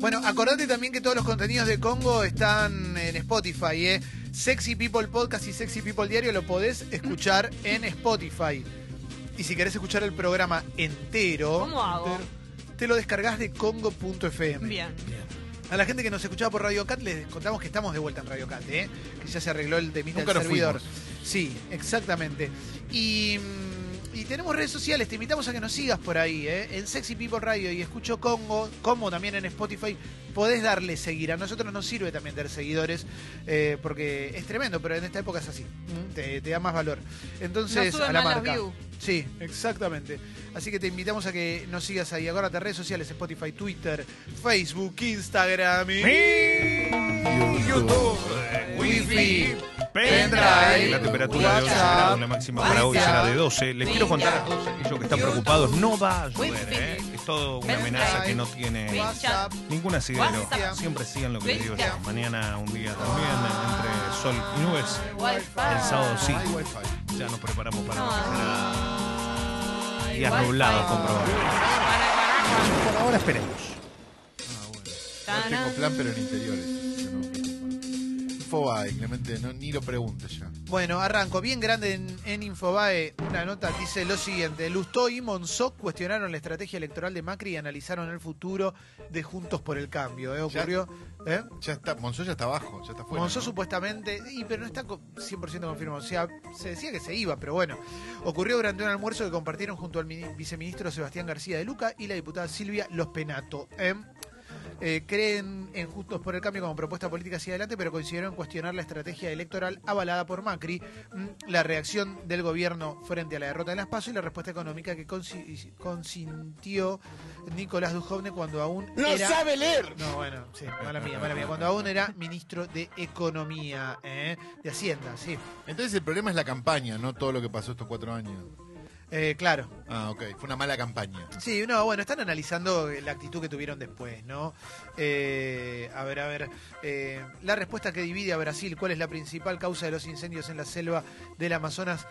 Bueno, acordate también que todos los contenidos de Congo están en Spotify, ¿eh? Sexy People Podcast y Sexy People Diario lo podés escuchar en Spotify. Y si querés escuchar el programa entero, ¿Cómo hago? te lo descargas de congo.fm. Bien. A la gente que nos escuchaba por Radio Cat les contamos que estamos de vuelta en Radio Cat, ¿eh? que ya se arregló el temita Nunca del servidor. fuimos. Sí, exactamente. Y, mm, y tenemos redes sociales, te invitamos a que nos sigas por ahí, ¿eh? en Sexy People Radio y Escucho Congo, como también en Spotify, podés darle seguir. A nosotros nos sirve también tener seguidores, eh, porque es tremendo, pero en esta época es así, te, te da más valor. Entonces, No suben a la marca. Sí, exactamente. Así que te invitamos a que nos sigas ahí. Acuérdate, redes sociales, Spotify, Twitter, Facebook, Instagram y... La temperatura de 11 grados, la máxima para hoy será de 12. Les quiero contar a todos aquellos que están preocupados, no va a llover, ¿eh? Es todo una amenaza que no tiene ningún asidero. Siempre sigan lo que les digo yo. Mañana un día también, entre sol y nubes. El sábado sí. Ya nos preparamos para lo que será días nublados con. Por ahora esperemos. Ah, bueno. Yo tengo plan, pero en interiores. Infobae, Clemente, no, ni lo preguntes ya. Bueno, arranco. Bien grande en, en Infobae. Una nota dice lo siguiente. Lustó y Monzó cuestionaron la estrategia electoral de Macri y analizaron el futuro de Juntos por el Cambio. ¿eh? Ocurrió... ¿eh? Ya está, Monzó ya está abajo, ya está fuera. Monzó ¿no? supuestamente, y, pero no está co- 100% confirmado. O sea, se decía que se iba, pero bueno. Ocurrió durante un almuerzo que compartieron junto al mini- viceministro Sebastián García de Luca y la diputada Silvia Los Penato. ¿eh? Eh, creen en Juntos por el Cambio como propuesta política hacia adelante, pero consideraron cuestionar la estrategia electoral avalada por Macri, mm, la reacción del gobierno frente a la derrota de las PASO y la respuesta económica que consi- consintió Nicolás Dujovne cuando aún era... leer! No, bueno, sí, mala mía, mala mía. Cuando aún era ministro de Economía, ¿eh? de Hacienda, sí. Entonces el problema es la campaña, no todo lo que pasó estos cuatro años. Eh, claro. Ah, ok, fue una mala campaña. Sí, no, bueno, están analizando la actitud que tuvieron después, ¿no? Eh, a ver, a ver. eh, la respuesta que divide a Brasil, ¿cuál es la principal causa de los incendios en la selva del Amazonas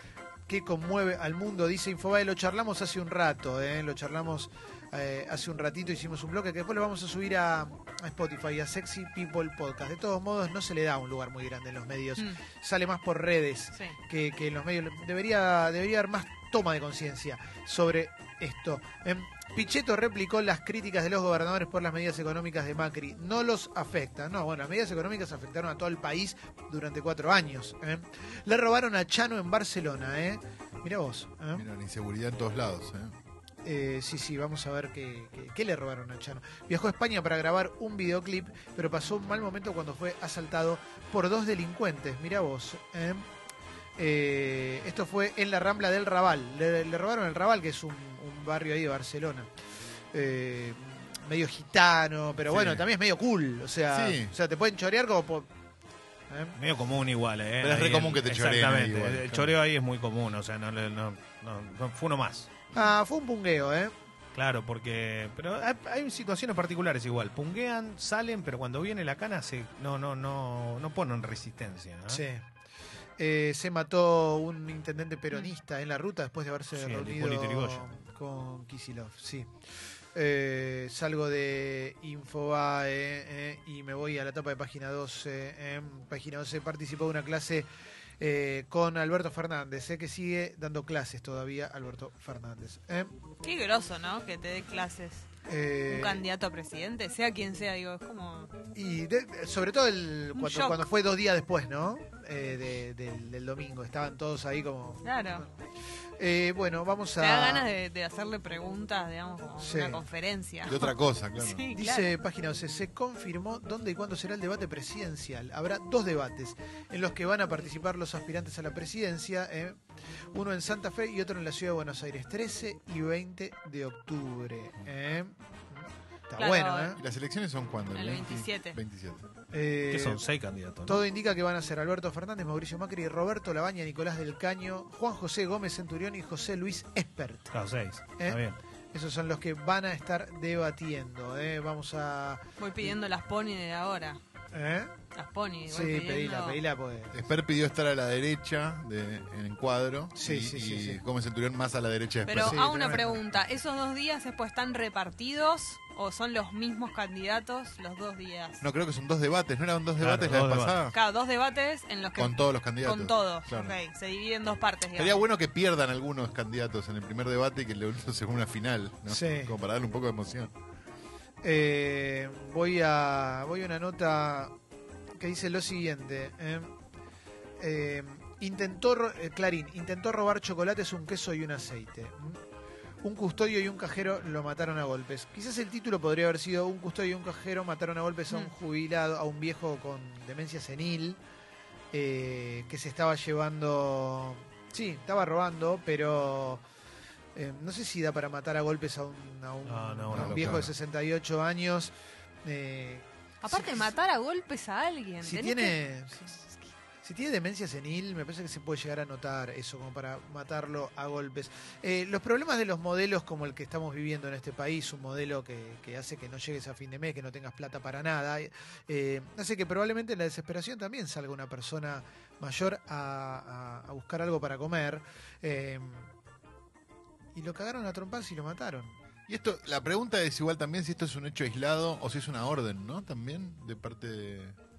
que conmueve al mundo? Dice Infobae, lo charlamos hace un rato, ¿eh? Lo charlamos eh, hace un ratito, hicimos un bloque que después lo vamos a subir a, a Spotify, a Sexy People Podcast. De todos modos, no se le da un lugar muy grande en los medios. Mm, Sale más por redes sí. que, que en los medios debería, debería haber más toma de conciencia sobre esto. Em, Pichetto replicó las críticas de los gobernadores por las medidas económicas de Macri. No los afectan. No, bueno, las medidas económicas afectaron a todo el país durante cuatro años. ¿eh? Le robaron a Chano en Barcelona, ¿eh? Mira vos. ¿eh? Mira, la inseguridad en todos lados. ¿eh? Eh, sí, sí, vamos a ver qué, qué- qué le robaron a Chano. Viajó a España para grabar un videoclip, pero pasó un mal momento cuando fue asaltado por dos delincuentes. Mira vos. ¿Eh? Esto fue en la Rambla del Raval. Le, le robaron el Raval, que es un, un barrio ahí de Barcelona. Eh, medio gitano, pero Sí. bueno, también es medio cool. O sea, Sí. o sea te pueden chorear como por... ¿eh? Medio común igual, ¿eh? Pero es re Ahí común el- que te choreen ahí Exactamente. igual, el claro. choreo ahí es muy común, o sea, no, le- no, no, no- fue uno más. Ah, fue un pungueo, ¿eh? Claro, porque. Pero hay, hay situaciones particulares igual. Punguean, salen, pero cuando viene la cana se, no, no, no, no ponen resistencia. ¿no? Sí. Eh, se mató un intendente peronista en la ruta después de haberse Sí, reunido con Kisilov. Sí. Eh, salgo de Infobae eh, y me voy a la etapa de página 12. En página 12 participó de una clase eh, con Alberto Fernández, eh, que sigue dando clases todavía Alberto Fernández. eh. Qué groso, ¿no? Que te dé clases Eh, un candidato a presidente, sea quien sea, digo, es como... Y de- sobre todo el, cuando, shock. cuando fue dos días después, ¿no? Eh, de- del, del domingo. Estaban todos ahí como... Claro. Eh, bueno, vamos Te a... da ganas de, de hacerle preguntas, digamos, como Sí. una conferencia. De otra cosa, claro. Sí, Dice página 12, se confirmó dónde y cuándo será el debate presidencial. Habrá dos debates en los que van a participar los aspirantes a la presidencia, eh, uno en Santa Fe y otro en la ciudad de Buenos Aires, 13 y 20 de octubre. eh. Claro. bueno, ¿eh? ¿Y las elecciones son cuándo? El 27. 27. Eh, Que son seis candidatos. ¿no? Todo indica que van a ser Alberto Fernández, Mauricio Macri, Roberto Labaña, Nicolás del Caño, Juan José Gómez Centurión y José Luis Espert. Claro, seis. ¿Eh? Está bien. Esos son los que van a estar debatiendo. ¿eh? Vamos a... Voy pidiendo las pony de ahora. ¿eh? Las pony. voy Sí, pidiendo- pedila, pedila, pues. Esper pidió estar a la derecha de, en encuadro. Sí, y, sí, sí, y sí. Gómez Centurión más a la derecha de Pero. Sí, hago una pregunta, ¿esos dos días después están repartidos ¿O son los mismos candidatos los dos días? No, creo que son dos debates, ¿no eran dos Claro, debates la dos vez debates. pasada? Claro, dos debates en los que... Con todos los candidatos. Con todos, Claro. ok. Se divide en dos partes, digamos. Sería bueno que pierdan algunos candidatos en el primer debate y que lo usen según una final, ¿no? Sí. Como para darle un poco de emoción. Eh, voy a voy a una nota que dice lo siguiente. eh. Eh, intentó eh, Clarín intentó robar chocolates, un queso y un aceite. ¿m? Un custodio y un cajero lo mataron a golpes. Quizás el título podría haber sido un custodio y un cajero mataron a golpes a un Mm. jubilado, a un viejo con demencia senil eh, que se estaba llevando, sí, estaba robando, pero eh, no sé si da para matar a golpes a un, a un- No, no, a un viejo de 68 años. eh, Aparte, si- matar a golpes a alguien. si tiene si, si tiene demencia senil, me parece que se puede llegar a notar eso como para matarlo a golpes. Eh, los problemas de los modelos como el que estamos viviendo en este país, un modelo que, hace que no llegues a fin de mes, que no tengas plata para nada, eh, hace que probablemente en la desesperación también salga una persona mayor a, buscar algo para comer. eh, y lo cagaron a trompas y lo mataron. Y esto, la pregunta es igual también si esto es un hecho aislado o si es una orden, ¿no? También de parte de...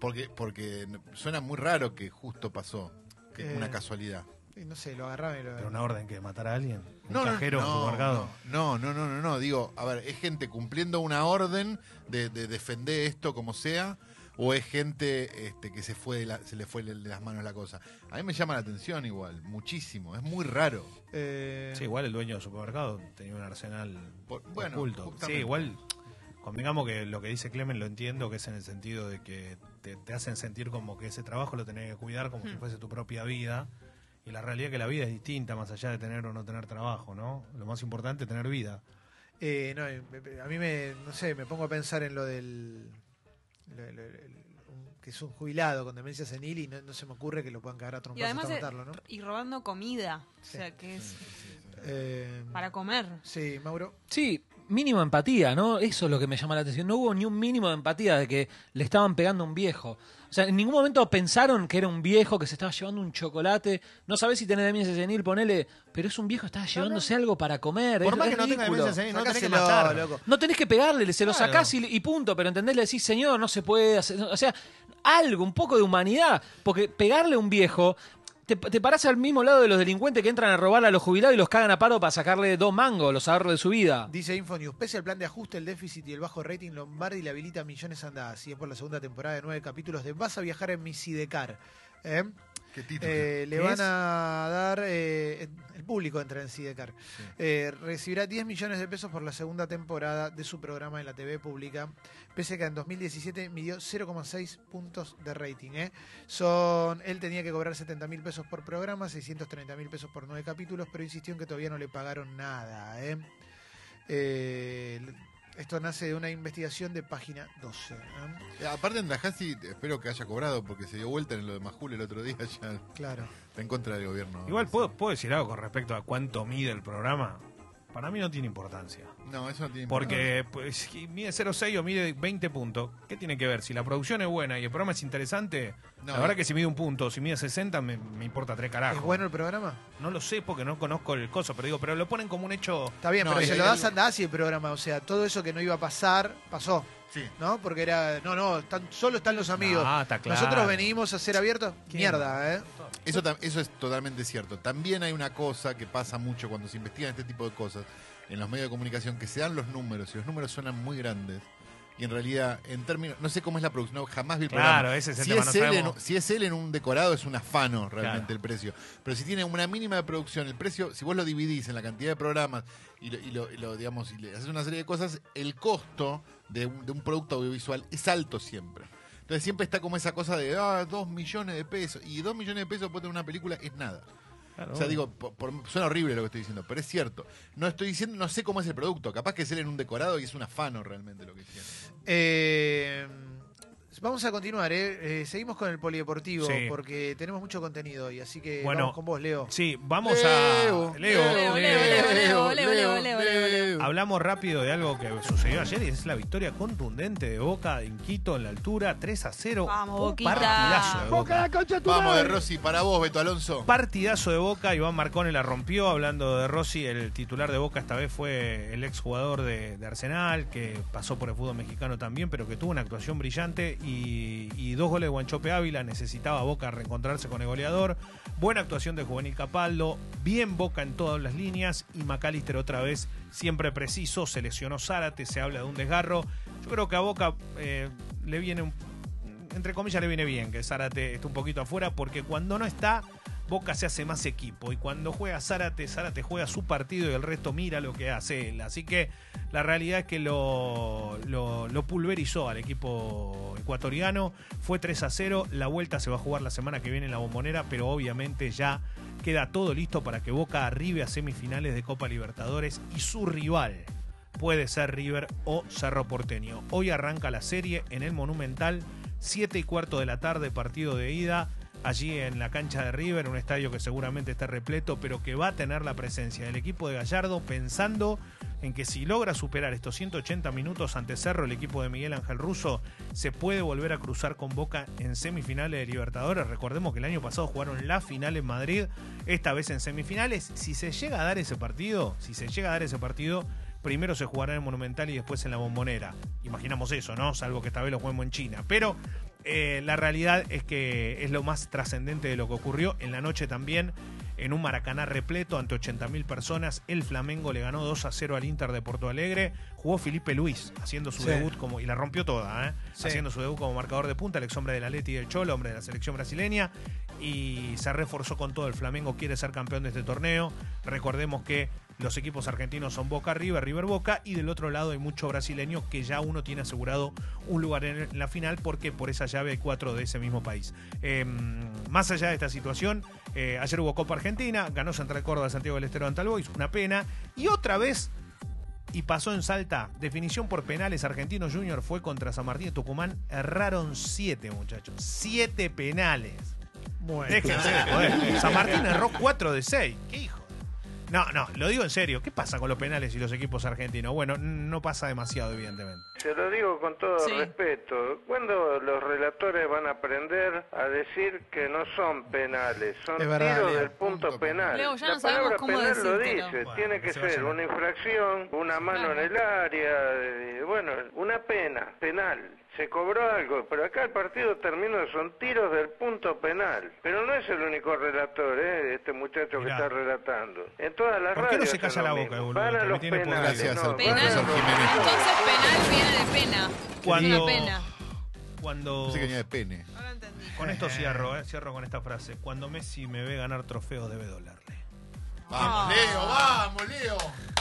porque, porque suena muy raro que justo pasó, que es Eh, una casualidad. No sé, lo agarraron y lo Pero una orden que matar a alguien. Un No, no, cajero un no, supermercado. No, no, no, no, no, digo, a ver, ¿es gente cumpliendo una orden de, de defender esto como sea? ¿O es gente este, que se fue de la- se le fue de las manos la cosa? A mí me llama la atención igual, muchísimo, es muy raro. Eh, Sí, igual el dueño del supermercado tenía un arsenal Por- bueno, oculto. justamente. Sí, igual, convengamos que lo que dice Clemen lo entiendo, que es en el sentido de que te, te hacen sentir como que ese trabajo lo tenés que cuidar como si Hmm. fuese tu propia vida. Y la realidad es que la vida es distinta más allá de tener o no tener trabajo, ¿no? Lo más importante es tener vida. Eh, no, eh, a mí me, no sé, me pongo a pensar en lo del, lo- lo- que es un jubilado con demencia senil y no, no se me ocurre que lo puedan cagar a Y trompadas además, hasta matarlo, ¿no? y robando comida. Sí, o sea, que es Eh, para comer. sí, Mauro. Sí, mínimo empatía, ¿no? Eso es lo que me llama la atención. No hubo ni un mínimo de empatía de que le estaban pegando a un viejo. O sea, en ningún momento pensaron que era un viejo que se estaba llevando un chocolate. No sabés si tenés demencia senil, ponele, pero es un viejo que estaba llevándose algo para comer. Por es, más es que no tenga ridículo. demencia senil, no tenés que Sacáselo, matar. loco. No tenés que pegarle, se lo Claro. sacás y, y punto, pero entendés, le decís, señor, no se puede hacer. O sea, algo, un poco de humanidad. Porque pegarle a un viejo, te, te parás al mismo lado de los delincuentes que entran a robarle a los jubilados y los cagan a paro para sacarle dos mangos, los ahorros de su vida. Dice Infonews, pese al plan de ajuste, el déficit y el bajo rating, Lombardi le habilita millones andadas. Y es por la segunda temporada de nueve capítulos de Vas a viajar en mi Sidecar. ¿Eh? ¿Qué título? Eh, le ¿Qué van es? a dar, eh, el público entra en Sidecar, Eh, recibirá 10 millones de pesos por la segunda temporada de su programa en la TV pública, pese a que en 2017 midió 0,6 puntos de rating. Son, él tenía que cobrar 70 mil pesos por programa, 630 mil pesos por nueve capítulos, pero insistió en que todavía no le pagaron nada. ¿eh? Eh, esto nace de una investigación de página 12. ¿eh? Eh, Aparte en Tallahassee, espero que haya cobrado porque se dio vuelta en lo de Majul el otro día, ya Claro. está en contra del gobierno. Igual, ¿puedo, ¿puedo decir algo con respecto a cuánto mide el programa? Para mí no tiene importancia. No, eso no tiene Porque pues, si mide 0,6 o mide 20 puntos. ¿Qué tiene que ver? Si la producción es buena y el programa es interesante, No, la verdad eh. que si mide un punto o si mide 60 me, me importa tres carajos. ¿Es bueno el programa? No lo sé porque no conozco el coso, pero digo, pero lo ponen como un hecho... Está bien, No, pero y se lo das algo- a Andazzi el programa, o sea, todo eso que no iba a pasar, pasó. Sí. ¿No? Porque era. No, no, están, solo están los amigos. Ah, está claro. Nosotros venimos a ser abiertos. Mierda, ¿eh? Eso, eso es totalmente cierto. También hay una cosa que pasa mucho cuando se investigan este tipo de cosas en los medios de comunicación, que se dan los números y los números suenan muy grandes. Y en realidad, en términos, no sé cómo es la producción, no, jamás vi el Claro, programa. ese es el si, tema, es no él en, si es él en un decorado, es un afano realmente Claro. el precio. Pero si tiene una mínima de producción, el precio, si vos lo dividís en la cantidad de programas y lo, y lo- y lo, digamos, y le haces una serie de cosas, el costo de un, de un producto audiovisual es alto siempre. Entonces siempre está como esa cosa de, ah, dos millones de pesos. Y dos millones de pesos puede tener una película, es nada. Claro. O sea, digo, por- por- suena horrible lo que estoy diciendo, pero es cierto. No estoy diciendo, no sé cómo es el producto. Capaz que es él en un decorado y es un afano realmente lo que hicieron. Eh, pues vamos a continuar, ¿eh? ¿eh? Seguimos con el polideportivo porque tenemos mucho contenido hoy, así que bueno, vamos con vos, Leo. Sí, vamos Leo, a Leo, Leo, Hablamos rápido de algo que sucedió ayer y es la victoria contundente de Boca en Quito en la altura 3 a 0. Vamos, oh, Un partidazo de Boca. Vamos de Rossi para vos, Beto Alonso. Partidazo de Boca, Iván Marcone la rompió hablando de Rossi, el titular de Boca esta vez fue el exjugador de, de Arsenal que pasó por el fútbol mexicano también, pero que tuvo una actuación brillante y, y dos goles de Guanchope Ávila. Necesitaba Boca reencontrarse con el goleador. Buena actuación de Juvenil Capaldo, bien Boca en todas las líneas y McAllister otra vez siempre preciso. Se lesionó Zárate, se habla de un desgarro. Yo creo que a Boca eh, le viene entre comillas le viene bien que Zárate esté un poquito afuera porque cuando no está Boca se hace más equipo y cuando juega Zárate, Zárate juega su partido y el resto mira lo que hace él. Así que la realidad es que lo, pulverizó al equipo ecuatoriano. Fue 3 a 0. La vuelta se va a jugar la semana que viene en la bombonera, pero obviamente ya queda todo listo para que Boca arribe a semifinales de Copa Libertadores y su rival puede ser River o Cerro Porteño. Hoy arranca la serie en el Monumental, 7 y cuarto de la tarde, partido de ida. Allí en la cancha de River, un estadio que seguramente está repleto, pero que va a tener la presencia del equipo de Gallardo, pensando en que si logra superar estos 180 minutos ante Cerro, el equipo de Miguel Ángel Russo se puede volver a cruzar con Boca en semifinales de Libertadores. Recordemos que el año pasado jugaron la final en Madrid, esta vez en semifinales. Si se llega a dar ese partido, si se llega a dar ese partido, primero se jugará en el Monumental y después en la Bombonera. Imaginamos eso, ¿no? Salvo que esta vez lo juguemos en China. Pero eh, la realidad es que es lo más trascendente de lo que ocurrió. En la noche también, en un Maracaná repleto ante 80.000 personas, el Flamengo le ganó 2 a 0 al Inter de Porto Alegre. Jugó Felipe Luis haciendo su Sí. debut como y la rompió toda, ¿eh? Sí. haciendo su debut como marcador de punta, el ex hombre del Atleti y del Cholo, hombre de la selección brasileña. Y se reforzó con todo. El Flamengo quiere ser campeón de este torneo. Recordemos que los equipos argentinos son Boca River, River Boca, y del otro lado hay muchos brasileños que ya uno tiene asegurado un lugar en la final porque por esa llave hay cuatro de ese mismo país. Eh, más allá de esta situación, eh, ayer hubo Copa Argentina, ganó Central Córdoba, Santiago del Estero ante Boys, una pena, y otra vez y pasó en Salta. Definición por penales. Argentino Junior fue contra San Martín de Tucumán. Erraron siete, muchachos. Siete penales. Bueno. Déjense de joder. San Martín erró 4 de 6. ¿Qué hijo? No, no, lo digo en serio. ¿Qué pasa con los penales y los equipos argentinos? Bueno, no pasa demasiado, evidentemente. Se lo digo con todo Sí. respeto. ¿Cuándo los relatores van a aprender a decir que no son penales? Son verdad, tiros Leo. del punto Punto penal. Leo, ya La no palabra cómo penal lo decírtelo. dice. Bueno, Tiene que se ser una infracción, una mano Claro. en el área, eh, bueno, una pena penal. Se cobró algo, pero acá el partido terminó, son tiros del punto penal. Pero no es el único relator, ¿eh? este muchacho Mirá. que está relatando. En todas las ¿Por qué no se calla la boca, boludo? Van a Que me los tiene penales, Gracias no, al van a Penal. profesor los- Jiménez. Entonces penal viene de pena. Cuando- Una pena. Cuando... Pensé que venía de pene. Ahora entendí. Con esto cierro, eh, cierro con esta frase. Cuando Messi me ve ganar trofeos debe dolerle. Vamos, Ah. Leo, vamos, Leo.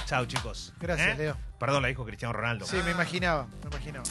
Chao, chicos. Gracias, ¿Eh? Leo. Perdón, la dijo Cristiano Ronaldo. Sí, me imaginaba, me imaginaba.